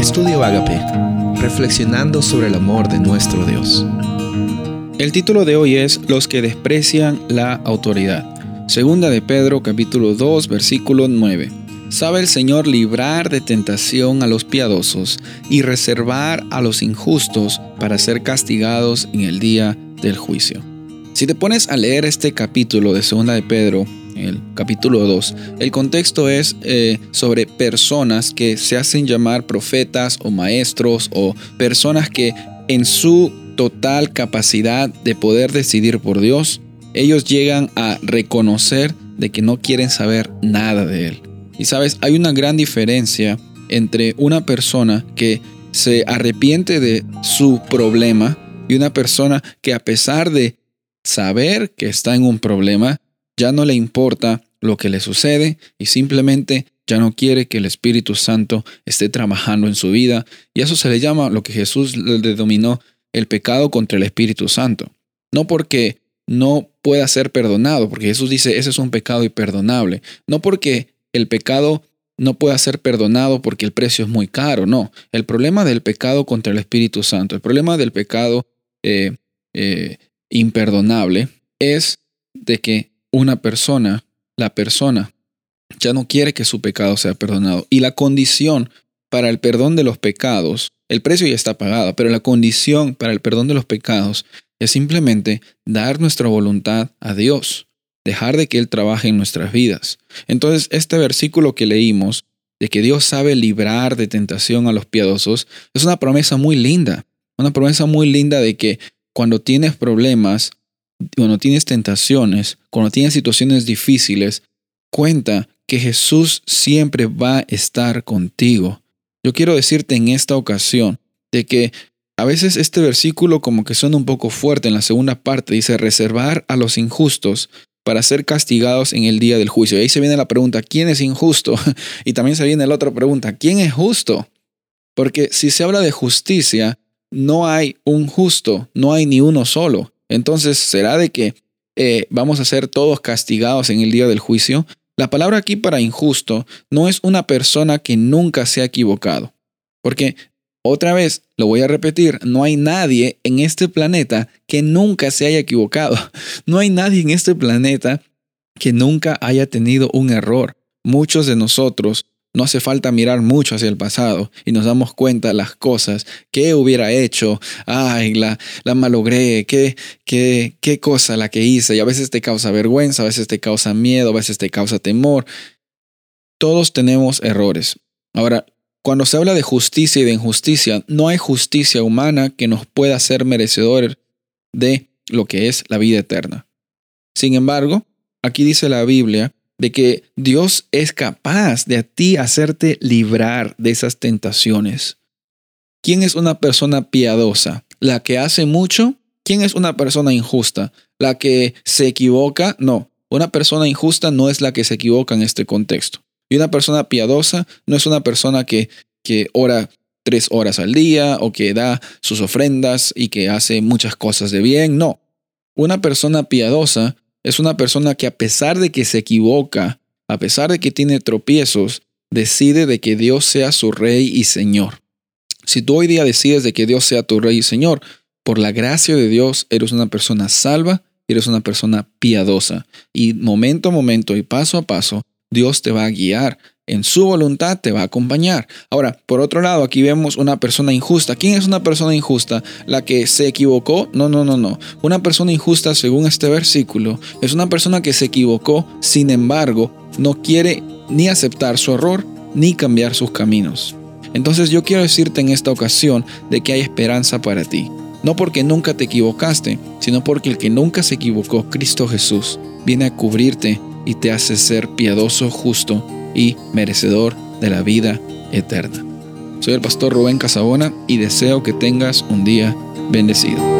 Estudio Agape, reflexionando sobre el amor de nuestro Dios. El título de hoy es Los que desprecian la autoridad. Segunda de Pedro capítulo 2 versículo 9. Sabe el Señor librar de tentación a los piadosos y reservar a los injustos para ser castigados en el día del juicio. Si te pones a leer este capítulo de Segunda de Pedro, el capítulo 2, el contexto es eh, sobre personas que se hacen llamar profetas o maestros o personas que en su total capacidad de poder decidir por Dios, ellos llegan a reconocer de que no quieren saber nada de Él. Y sabes, hay una gran diferencia entre una persona que se arrepiente de su problema y una persona que a pesar de saber que está en un problema, ya no le importa lo que le sucede y simplemente ya no quiere que el Espíritu Santo esté trabajando en su vida. Y eso se le llama lo que Jesús le denominó el pecado contra el Espíritu Santo. No porque no pueda ser perdonado, porque Jesús dice, ese es un pecado imperdonable. No porque el pecado no pueda ser perdonado porque el precio es muy caro, no. El problema del pecado contra el Espíritu Santo, el problema del pecado eh, eh, imperdonable es de que una persona, la persona, ya no quiere que su pecado sea perdonado. Y la condición para el perdón de los pecados, el precio ya está pagado, pero la condición para el perdón de los pecados es simplemente dar nuestra voluntad a Dios, dejar de que Él trabaje en nuestras vidas. Entonces, este versículo que leímos, de que Dios sabe librar de tentación a los piadosos, es una promesa muy linda, una promesa muy linda de que cuando tienes problemas, cuando tienes tentaciones, cuando tienes situaciones difíciles, cuenta que Jesús siempre va a estar contigo. Yo quiero decirte en esta ocasión de que a veces este versículo como que suena un poco fuerte en la segunda parte, dice reservar a los injustos para ser castigados en el día del juicio. Y ahí se viene la pregunta, ¿quién es injusto? Y también se viene la otra pregunta, ¿quién es justo? Porque si se habla de justicia, no hay un justo, no hay ni uno solo. Entonces, ¿será de que eh, vamos a ser todos castigados en el día del juicio? La palabra aquí para injusto no es una persona que nunca se ha equivocado. Porque, otra vez, lo voy a repetir, no hay nadie en este planeta que nunca se haya equivocado. No hay nadie en este planeta que nunca haya tenido un error. Muchos de nosotros no hace falta mirar mucho hacia el pasado y nos damos cuenta las cosas que hubiera hecho. Ay, la, la malogré, qué, qué, qué cosa la que hice. Y a veces te causa vergüenza, a veces te causa miedo, a veces te causa temor. Todos tenemos errores. Ahora, cuando se habla de justicia y de injusticia, no hay justicia humana que nos pueda hacer merecedores de lo que es la vida eterna. Sin embargo, aquí dice la Biblia de que Dios es capaz de a ti hacerte librar de esas tentaciones. ¿Quién es una persona piadosa? ¿La que hace mucho? ¿Quién es una persona injusta? ¿La que se equivoca? No, una persona injusta no es la que se equivoca en este contexto. Y una persona piadosa no es una persona que, que ora tres horas al día o que da sus ofrendas y que hace muchas cosas de bien. No, una persona piadosa es una persona que a pesar de que se equivoca, a pesar de que tiene tropiezos, decide de que Dios sea su rey y señor. Si tú hoy día decides de que Dios sea tu rey y señor, por la gracia de Dios eres una persona salva, eres una persona piadosa. Y momento a momento y paso a paso, Dios te va a guiar en su voluntad te va a acompañar. Ahora, por otro lado, aquí vemos una persona injusta. ¿Quién es una persona injusta? ¿La que se equivocó? No, no, no, no. Una persona injusta, según este versículo, es una persona que se equivocó, sin embargo, no quiere ni aceptar su error ni cambiar sus caminos. Entonces yo quiero decirte en esta ocasión de que hay esperanza para ti. No porque nunca te equivocaste, sino porque el que nunca se equivocó, Cristo Jesús, viene a cubrirte y te hace ser piadoso, justo y merecedor de la vida eterna. Soy el pastor Rubén Casabona y deseo que tengas un día bendecido.